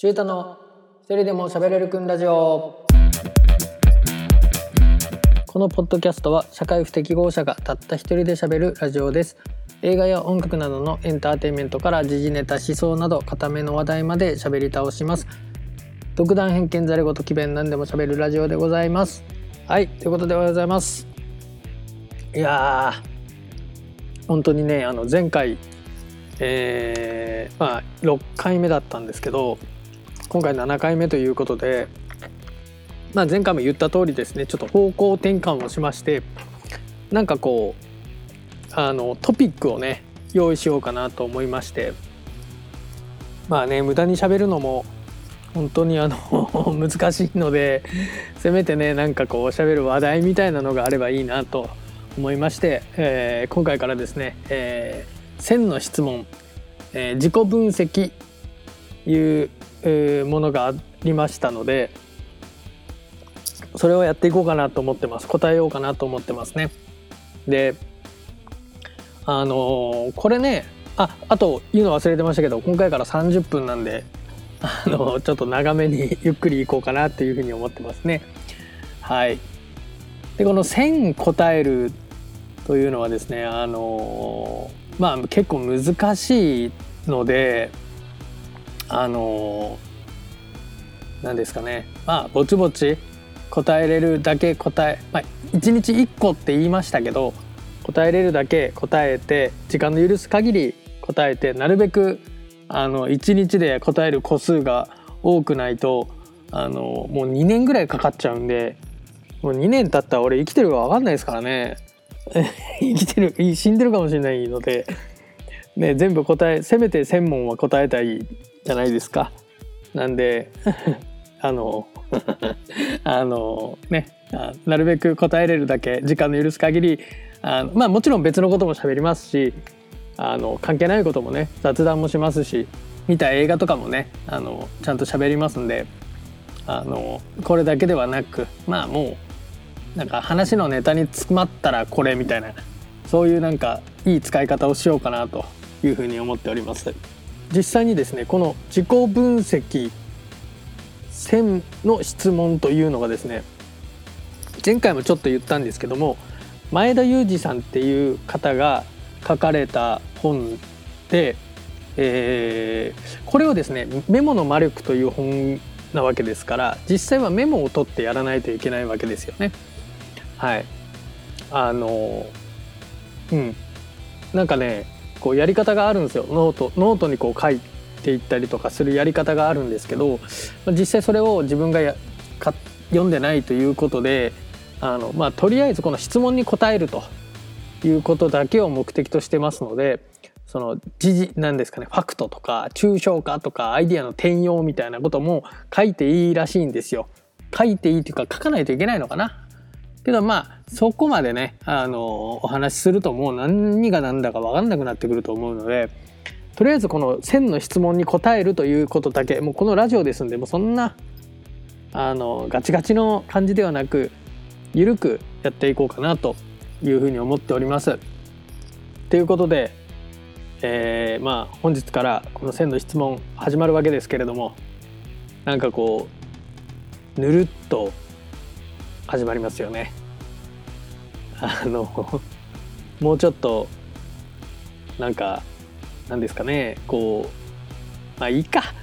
中途の一人でも喋れるくんラジオ。このポッドキャストは社会不適合者がたった一人で喋るラジオです。映画や音楽などのエンターテインメントから時事ネタ思想など固めの話題まで喋り倒します。独断偏見ざれごと奇弁何でも喋るラジオでございます。はいということでおはようございます。いやー本当にねあの前回えー、まあ6回目だったんですけど今回7回目ということで、まあ、前回も言った通りですねちょっと方向転換をしましてなんかこうあのトピックをね用意しようかなと思いましてまあね無駄に喋るのも本当にあの 難しいのでせめてねなんかこう喋る話題みたいなのがあればいいなと思いまして、えー、今回からですね、えー、1000の質問、えー、自己分析いう、ものがありましたのでそれをやっていこうかなと思ってます答えようかなと思ってますね。であのー、これねああと言うの忘れてましたけど今回から30分なんであのー、ちょっと長めに ゆっくりいこうかなっていうふうに思ってますね。はい、でこの1000答えるというのはですねあのー、まあ結構難しいのであの何ですかね。まあぼちぼち答えれるだけ答え、まあ、1日1個って言いましたけど答えれるだけ答えて時間の許す限り答えてなるべくあの1日で答える個数が多くないとあのもう2年ぐらいかかっちゃうんでもう2年経ったら俺生きてるか分かんないですからね。生きてる死んでるかもしれないので、ね、全部答えせめて1,000問は答えたいじゃないですか。なんで あの あのねなるべく答えれるだけ時間の許す限りあのまあもちろん別のことも喋りますしあの関係ないこともね雑談もしますし見た映画とかもねあのちゃんと喋りますんであのこれだけではなくまあもうなんか話のネタに詰まったらこれみたいなそういうなんかいい使い方をしようかなというふうに思っております。実際にですねこの自己分析1000の質問というのがですね前回もちょっと言ったんですけども前田裕二さんっていう方が書かれた本で、えー、これをですね「メモの魔力」という本なわけですから実際はメモを取ってやらないといけないわけですよね。はいあのうんなんかねこうやり方があるんですよノートノートにこう書いていったりとかするやり方があるんですけど実際それを自分がやか読んでないということであの、まあ、とりあえずこの質問に答えるということだけを目的としてますのでその時事なんですかねファクトとか抽象化とかアイディアの転用みたいなことも書いていいらしいんですよ。書いていいというか書かないといけないのかなけどまあそこまでねあのお話しするともう何が何だか分かんなくなってくると思うのでとりあえずこの1000の質問に答えるということだけもうこのラジオですんでもうそんなあのガチガチの感じではなく緩くやっていこうかなというふうに思っております。ということで、えー、まあ本日からこの1000の質問始まるわけですけれどもなんかこうぬるっと始まりますよね。あのもうちょっとなんかなんですかねこうまあいいか。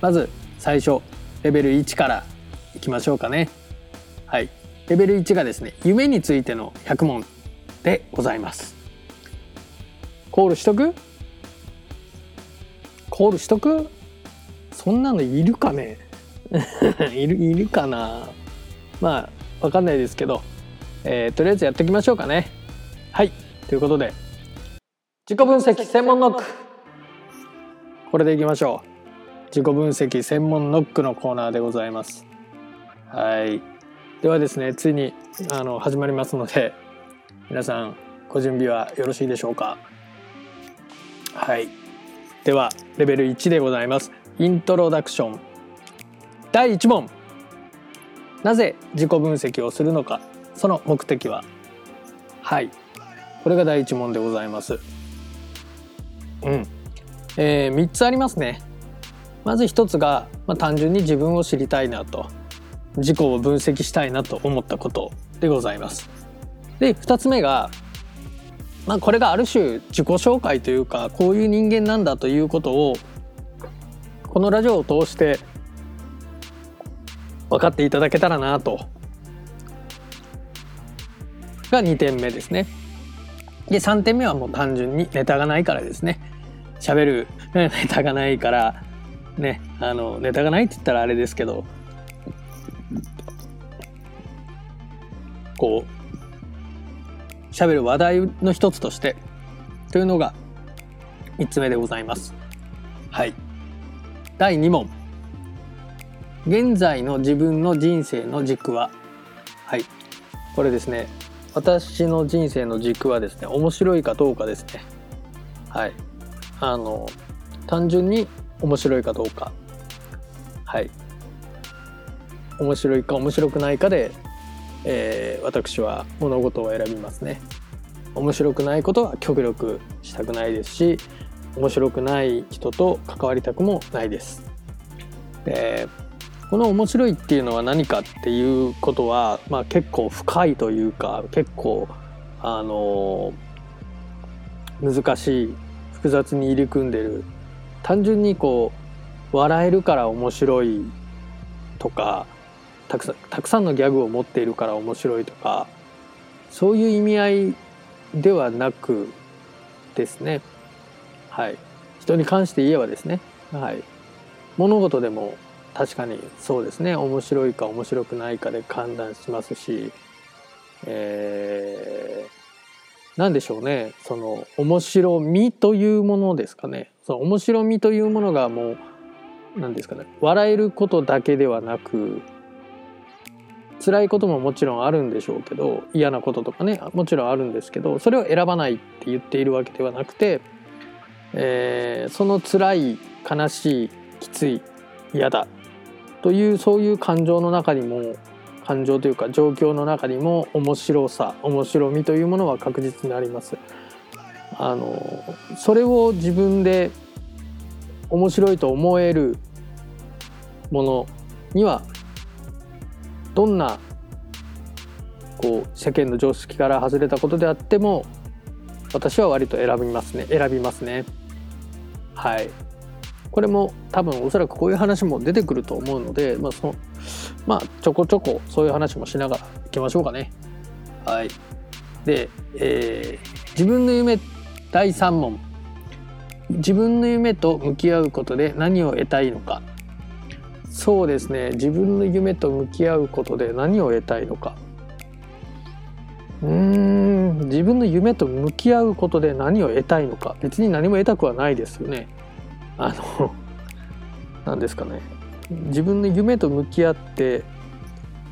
まず最初レベル1からいきましょうかね。はい。レベル1がですね夢についての100問でございます。コールしとく？コールしとく？そんなのいるかね？いるいるかな？まあ分かんないですけど、えー、とりあえずやっていきましょうかね。はい。ということで自己分析専門ノック。これでいきましょう。自己分析専門ノックのコーナーでございます。はい。ではですねついにあの始まりますので皆さんご準備はよろしいでしょうか？はい。ではレベル1でございます。イントロダクション。第1問。なぜ自己分析をするのか。その目的は？はい。これが第一問でございます。うん、えー、3つありますね。まず一つが、まあ、単純に自分を知りたいなと。自己を分析したいなと思ったことでございます。で2つ目が、まあ、これがある種自己紹介というかこういう人間なんだということをこのラジオを通して分かっていただけたらなとが2点目ですね。で3点目はもう単純にネタがないからですね。喋る ネタがないからねあのネタがないって言ったらあれですけどこう喋る話題の一つとしてというのが3つ目でございます。はい第2問現在の自分の人生の軸ははいこれですね私の人生の軸はですね面白いかどうかですね。はい。あの単純に面白いかどうか。はい。面白いか面白くないかで、えー、私は物事を選びますね。面白くないことは極力したくないですし面白くない人と関わりたくもないです。でこの面白いっていうのは何かっていうことは、まあ、結構深いというか結構あの難しい複雑に入り組んでる。単純にこう笑えるから面白いとかたくさんたくさんのギャグを持っているから面白いとかそういう意味合いではなくですね。はい。人に関して言えばですね。はい。物事でも確かにそうですね。面白いか面白くないかで判断しますし、えー、何でしょうね。その面白みというものですかね。その面白みというものがもう何ですかね。笑えることだけではなく辛いことももちろんあるんでしょうけど嫌なこととかねもちろんあるんですけどそれを選ばないって言っているわけではなくて、えー、その辛い悲しいきつい嫌だというそういう感情の中にも感情というか状況の中にも面白さ面白みというものは確実にあります。あのそれを自分で面白いと思えるものにはどんなこう世間の常識から外れたことであっても私は割と選びますね。選びますね。はい。これも多分おそらくこういう話も出てくると思うので、まあそのまあ、ちょこちょこそういう話もしながらいきましょうかね。はい、で、えー、自分の夢第3問。自分の夢と向き合うことで何を得たいのか。そうですね。自分の夢と向き合うことで何を得たいのか。うーん。自分の夢と向き合うことで何を得たいのか。別に何も得たくはないですよね。あの何ですかね。自分の夢と向き合って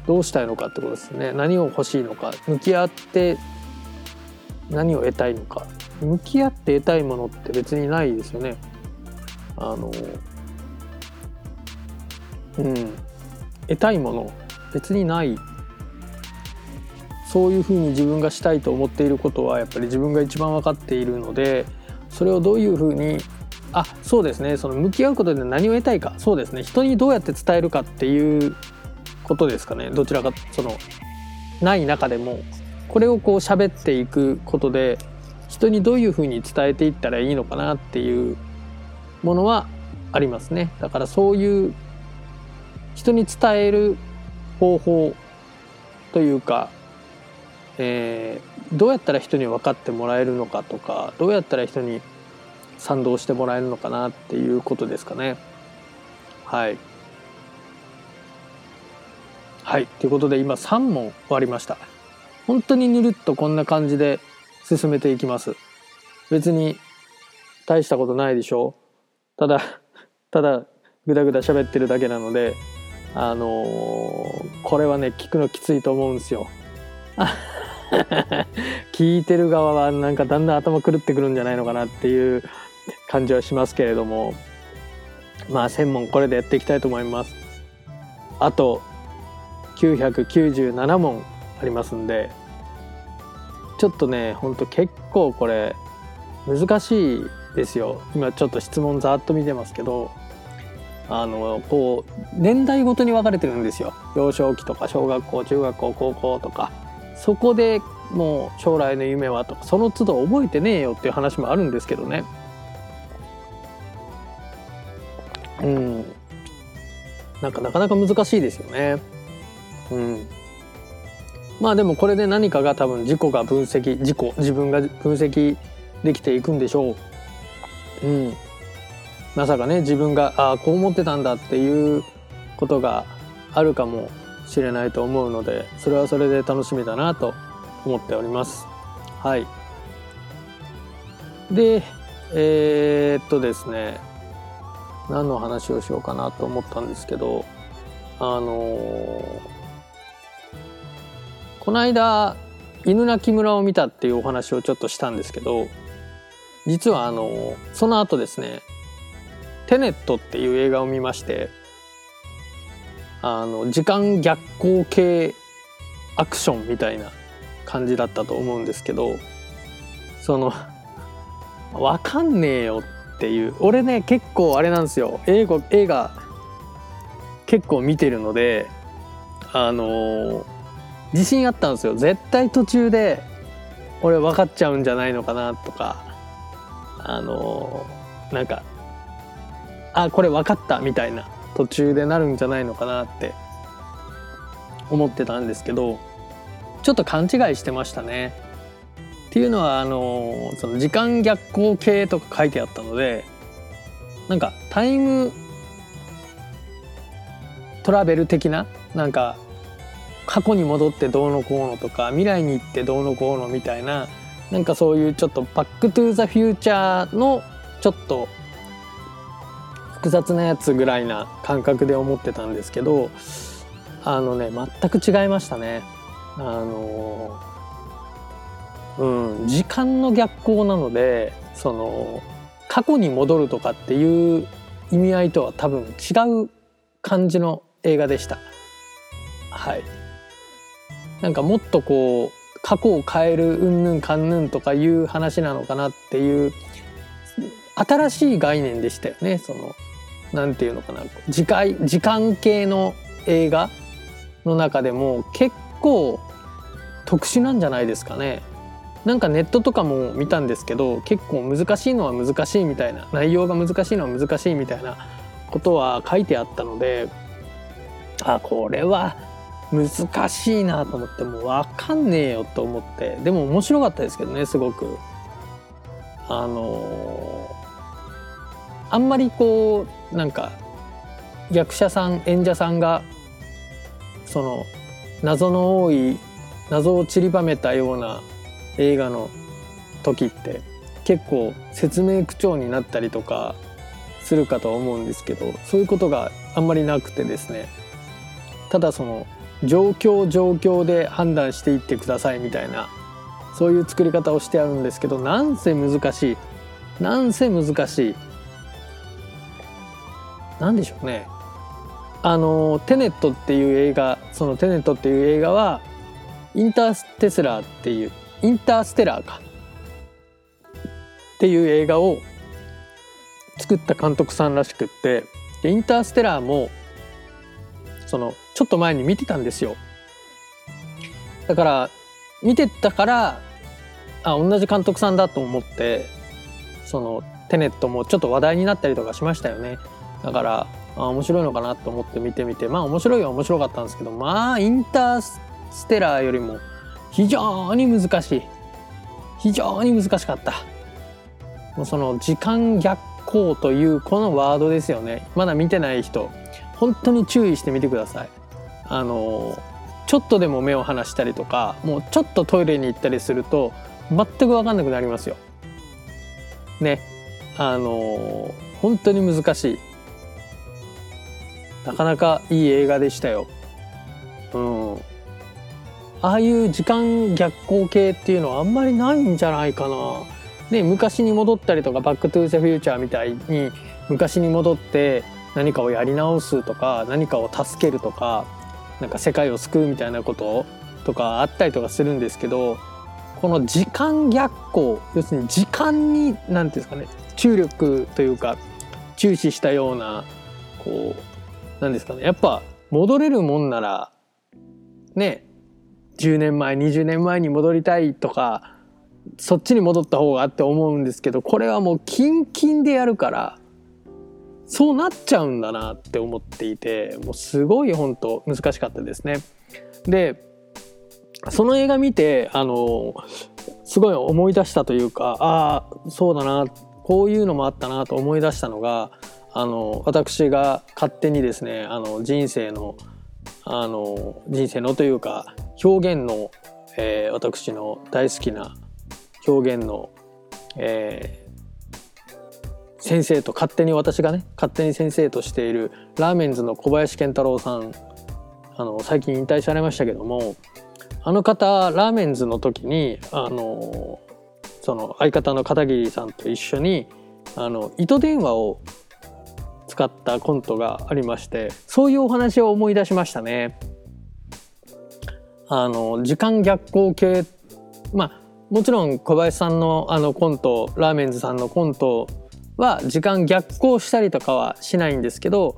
どうしたいのかってことですね。何を欲しいのか。向き合って何を得たいのか。向き合って得たいものって別にないですよね。あのうん。得たいもの。別にない。そういうふうに自分がしたいと思っていることはやっぱり自分が一番分かっているのでそれをどういうふうにあそうですね。その向き合うことで何を得たいか。そうですね。人にどうやって伝えるかっていうことですかね。どちらかそのない中でも。これをこう喋っていくことで人にどういうふうに伝えていったらいいのかなっていうものはありますね。だからそういう人に伝える方法というか、えー、どうやったら人に分かってもらえるのかとかどうやったら人に賛同してもらえるのかなっていうことですかね。はい。はい。ということで今3問終わりました。本当にぬるっとこんな感じで進めていきます。別に大したことないでしょただ、ただぐだぐだ喋ってるだけなので、あのー、これはね、聞くのきついと思うんですよ。聞いてる側はなんかだんだん頭狂ってくるんじゃないのかなっていう感じはしますけれどもまあ1000問これでやっていきたいと思います。あと997問ありますんでちょっとねほんと結構これ難しいですよ。今ちょっと質問ざっと見てますけどあのこう年代ごとに分かれてるんですよ。幼少期とか小学校中学校高校とか。そこでもう将来の夢はとかその都度覚えてねえよっていう話もあるんですけどね。うん。なんかなかなか難しいですよね。うん。まあでもこれで何かが多分自己が分析自己自分が分析できていくんでしょう。うん。まさかね自分がああこう思ってたんだっていうことがあるかもしれないと思うのでそれはそれで楽しみだなと思っております。はい。でえー、っとですね。何の話をしようかなと思ったんですけどあのー、この間犬鳴村を見たっていうお話をちょっとしたんですけど実はあのー、その後ですねテネットっていう映画を見ましてあの時間逆行系アクションみたいな感じだったと思うんですけどその わかんねえよっていう。俺ね結構あれなんですよ。英語映画結構見てるのであの自信あったんですよ。絶対途中で俺分かっちゃうんじゃないのかなとかあのなんかあこれ分かったみたいな途中でなるんじゃないのかなって思ってたんですけどちょっと勘違いしてましたね。っていうのはあのその時間逆行系とか書いてあったのでなんかタイムトラベル的ななんか過去に戻ってどうのこうのとか未来に行ってどうのこうのみたいななんかそういうちょっとバックトゥーザフューチャーのちょっと複雑なやつぐらいな感覚で思ってたんですけどあのね全く違いましたね。あのうん時間の逆行なのでその過去に戻るとかっていう意味合いとは多分違う感じの映画でした。はい。なんかもっとこう過去を変えるうんぬんかんぬんとかいう話なのかなっていう新しい概念でしたよねそのなんていうのかな時間時間系の映画の中でも結構特殊なんじゃないですかね。なんかネットとかも見たんですけど結構難しいのは難しいみたいな内容が難しいのは難しいみたいなことは書いてあったのであこれは難しいなと思ってもう分かんねえよと思ってでも面白かったですけどねすごく。あのー、あんまりこうなんか役者さん演者さんがその謎の多い謎を散りばめたような映画の時って結構説明口調になったりとかするかと思うんですけどそういうことがあんまりなくてですね。ただその状況状況で判断していってくださいみたいなそういう作り方をしてあるんですけどなんせ難しい。なんせ難しい。何でしょうね。あの「テネット」っていう映画その「テネット」っていう映画はインターステスラーっていうインターステラーか。っていう映画を作った監督さんらしくって。でインターステラーもそのちょっと前に見てたんですよ。だから見てたからあ同じ監督さんだと思ってそのテネットもちょっと話題になったりとかしましたよね。だからあ面白いのかなと思って見てみてまあ面白いは面白かったんですけどまあインターステラーよりも非常に難しい。非常に難しかった。もうその時間逆行というこのワードですよね。まだ見てない人本当に注意してみてください。あのちょっとでも目を離したりとかもうちょっとトイレに行ったりすると全く分かんなくなりますよ。ね。あの本当に難しい。なかなかいい映画でしたよ。うん。ああいう時間逆行系っていうのはあんまりないんじゃないかな。ね、昔に戻ったりとかバックトゥーザフューチャーみたいに昔に戻って何かをやり直すとか何かを助けるとかなんか世界を救うみたいなこととかあったりとかするんですけどこの時間逆行要するに時間に何て言うんですかね注力というか注視したようなこうなんですかねやっぱ戻れるもんならね10年前20年前に戻りたいとかそっちに戻った方がって思うんですけどこれはもうキンキンでやるからそうなっちゃうんだなって思っていてもうすごい本当難しかったですね。でその映画見てあのすごい思い出したというかああそうだなこういうのもあったなと思い出したのがあの私が勝手にですねあの人生のあの人生のというか表現の、えー、私の大好きな表現の、えー、先生と勝手に私がね勝手に先生としているラーメンズの小林健太郎さんあの最近引退されましたけどもあの方ラーメンズの時にあのその相方の片桐さんと一緒にあの糸電話を使ったコントがありましてそういうお話を思い出しましたね。あの時間逆行系まあもちろん小林さんのあのコントラーメンズさんのコントは時間逆行したりとかはしないんですけど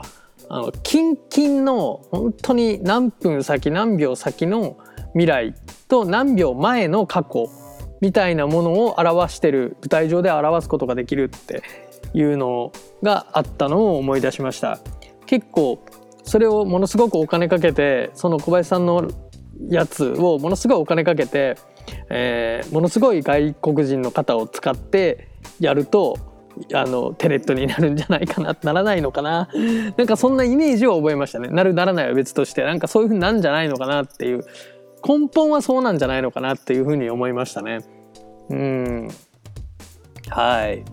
あのキンキンの本当に何分先何秒先の未来と何秒前の過去みたいなものを表してる舞台上で表すことができるっていうのがあったのを思い出しました。結構それをものすごくお金かけてその小林さんのやつをものすごいお金かけて、えー、ものすごい外国人の方を使ってやるとあのテレットになるんじゃないかなならないのかな。なんかそんなイメージを覚えましたね。なるならないは別としてなんかそういう風になんじゃないのかなっていう。根本はそうなんじゃないのかなっていう風に思いましたね。うん。はい。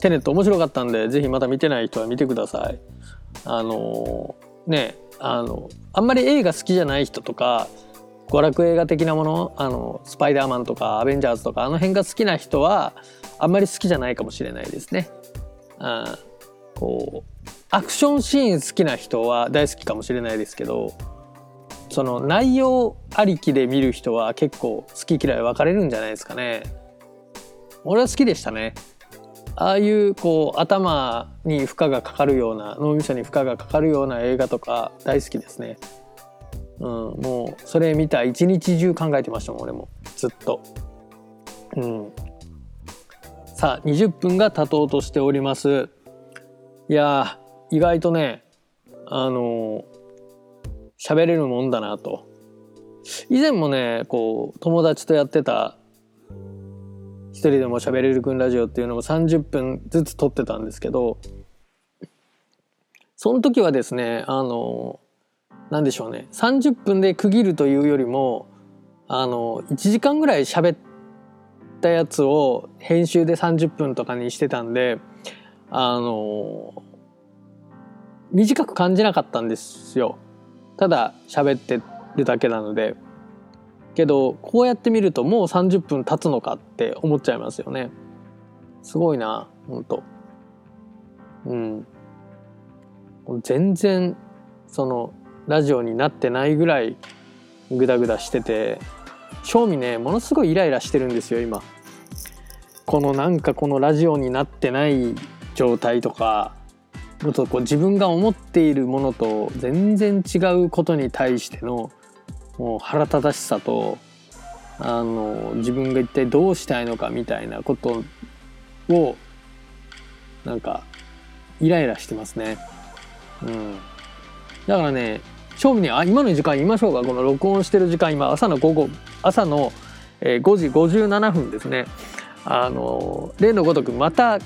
テネット面白かったんで是非また見てない人は見てくださいあのねあのあんまり映画好きじゃない人とか娯楽映画的なものあのスパイダーマンとかアベンジャーズとかあの辺が好きな人はあんまり好きじゃないかもしれないですね。あこうアクションシーン好きな人は大好きかもしれないですけどその内容ありきで見る人は結構好き嫌い分かれるんじゃないですかね。俺は好きでしたね。ああいうこう頭に負荷がかかるような脳みそに負荷がかかるような映画とか大好きですね。うん、もうそれ見た一日中考えてましたもん俺もずっと。うん、さあ20分が経とうとしております。いや意外とねあの喋れるもんだなと。以前もねこう友達とやってた一人でも喋れるくんラジオっていうのも30分ずつ撮ってたんですけどその時はですねあの何でしょうね。30分で区切るというよりもあの1時間ぐらい喋ったやつを編集で30分とかにしてたんであの短く感じなかったんですよ。ただ喋ってるだけなので。けどこうやって見るともう30分経つのかって思っちゃいますよね。すごいなほんと。うん。全然そのラジオになってないぐらいグダグダしてて正味ねものすごいイライラしてるんですよ今。このなんかこのラジオになってない状態とかもっとこう自分が思っているものと全然違うことに対してのもう腹立たしさとあの自分が一体どうしたいのかみたいなことをなんかイライラしてますね。うん、だからね正味にあ今の時間言いましょうかこの録音してる時間今朝の午後朝の、5時57分ですね。あの例のごとくまた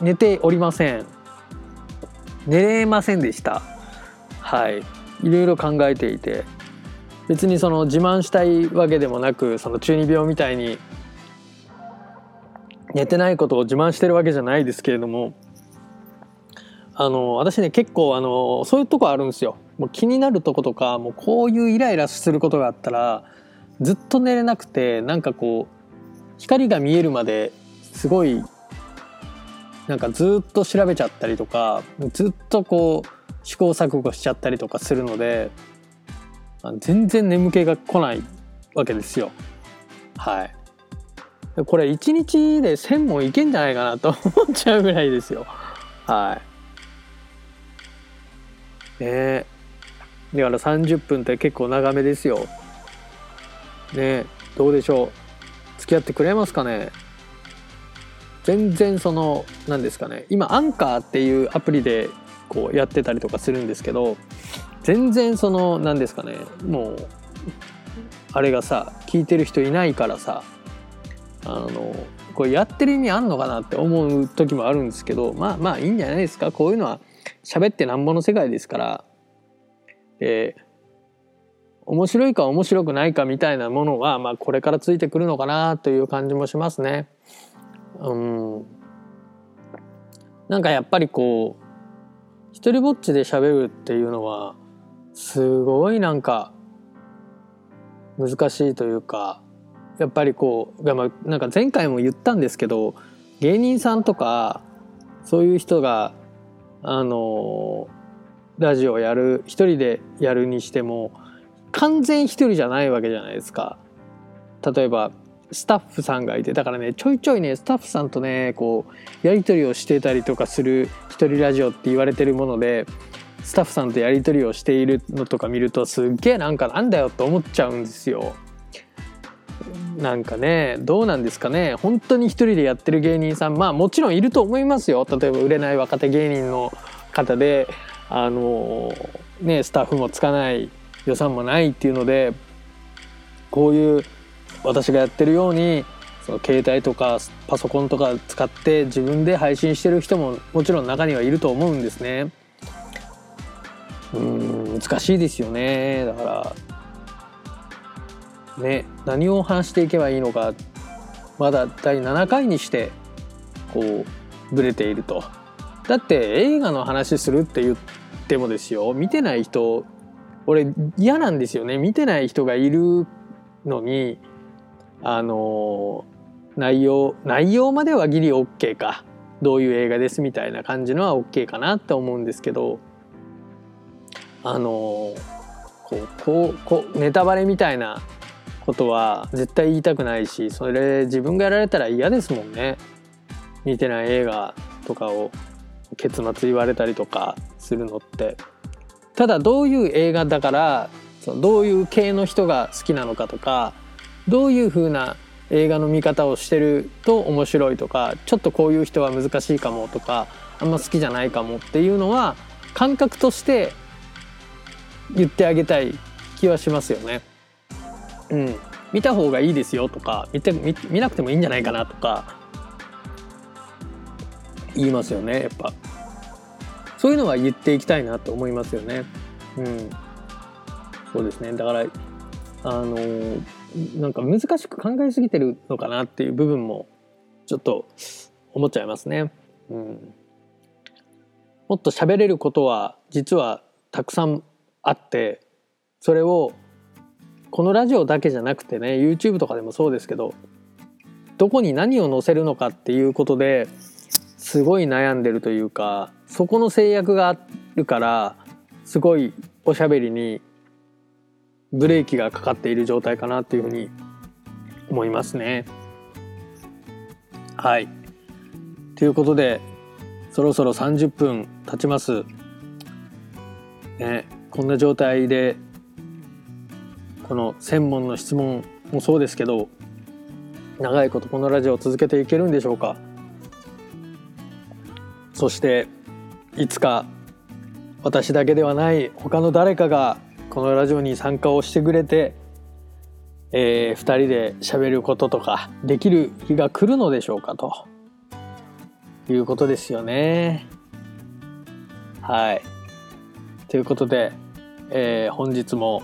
寝ておりません。寝れませんでした。はい。いろいろ考えていて別にその自慢したいわけでもなくその中二病みたいに寝てないことを自慢してるわけじゃないですけれどもあの私ね結構あのそういうとこあるんですよ。もう気になるとことかもうこういうイライラすることがあったらずっと寝れなくてなんかこう光が見えるまですごいなんかずっと調べちゃったりとかずっとこう試行錯誤しちゃったりとかするので全然眠気が来ないわけですよ。はい。これ1日で1,000問いけんじゃないかなと思っちゃうぐらいですよ。はい。ねだから30分って結構長めですよねどうでしょう付き合ってくれますかね全然その何ですかね今アンカーっていうアプリでこうやってたりとかするんですけど全然その何ですかねもうあれがさ聞いてる人いないからさあのこれやってる意味あんのかなって思う時もあるんですけどまあまあいいんじゃないですかこういうのは喋ってなんぼの世界ですからえー、面白いか面白くないかみたいなものは、まあ、これからついてくるのかなという感じもしますね。うんなんかやっぱりこう一人ぼっちで喋るっていうのはすごいなんか難しいというかやっぱりこうなんか前回も言ったんですけど芸人さんとかそういう人があのラジオをやる一人でやるにしても完全一人じゃないわけじゃないですか。例えばスタッフさんがいてだからねちょいちょいねスタッフさんとねこうやり取りをしてたりとかする一人ラジオって言われてるものでスタッフさんとやり取りをしているのとか見るとすっげえなんかなんだよと思っちゃうんですよ。なんかねどうなんですかね本当に一人でやってる芸人さんまあもちろんいると思いますよ例えば売れない若手芸人の方であのねスタッフもつかない予算もないっていうのでこういう私がやってるようにその携帯とかパソコンとか使って自分で配信してる人ももちろん中にはいると思うんですね。うん難しいですよね。だからね何を話していけばいいのかまだ第7回にしてこうブレていると。だって映画の話するって言ってもですよ。見てない人俺嫌なんですよね。見てない人がいるのにあの内容内容まではギリ OK か。どういう映画ですみたいな感じのは OK かなって思うんですけど。あのこうこうこうネタバレみたいなことは絶対言いたくないしそれ自分がやられたら嫌ですもんね。見てない映画とかを結末言われたりとかするのって。ただどういう映画だからそのどういう系の人が好きなのかとかどういう風な映画の見方をしてると面白いとかちょっとこういう人は難しいかもとかあんま好きじゃないかもっていうのは感覚として言ってあげたい気はしますよね。うん、見た方がいいですよとか見て見見なくてもいいんじゃないかなとか言いますよねやっぱ。そういうのは言っていきたいなと思いますよね。うん。そうですね。だからあのなんか難しく考えすぎてるのかなっていう部分もちょっと思っちゃいますね。うん。もっと喋れることは実はたくさんあってそれをこのラジオだけじゃなくてね YouTube とかでもそうですけどどこに何を載せるのかっていうことですごい悩んでるというかそこの制約があるからすごいおしゃべりにブレーキがかかっている状態かなっていうふうに思いますね。はい。ということでそろそろ30分経ちます。ね、こんな状態でこの専門の質問もそうですけど長いことこのラジオを続けていけるんでしょうかそしていつか私だけではない他の誰かがこのラジオに参加をしてくれて、えー、2人で喋ることとかできる日が来るのでしょうかということですよね。はい。ということで、えー、本日も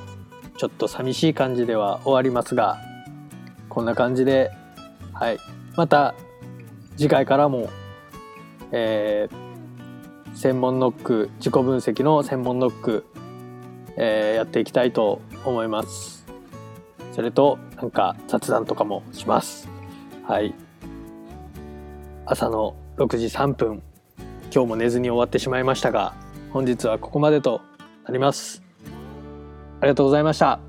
ちょっと寂しい感じでは終わりますがこんな感じで、はい、また次回からもえー、専門ノック自己分析の専門ノック、えー、やっていきたいと思います。それとなんか雑談とかもします。はい。朝の6時3分今日も寝ずに終わってしまいましたが本日はここまでとなります。ありがとうございました。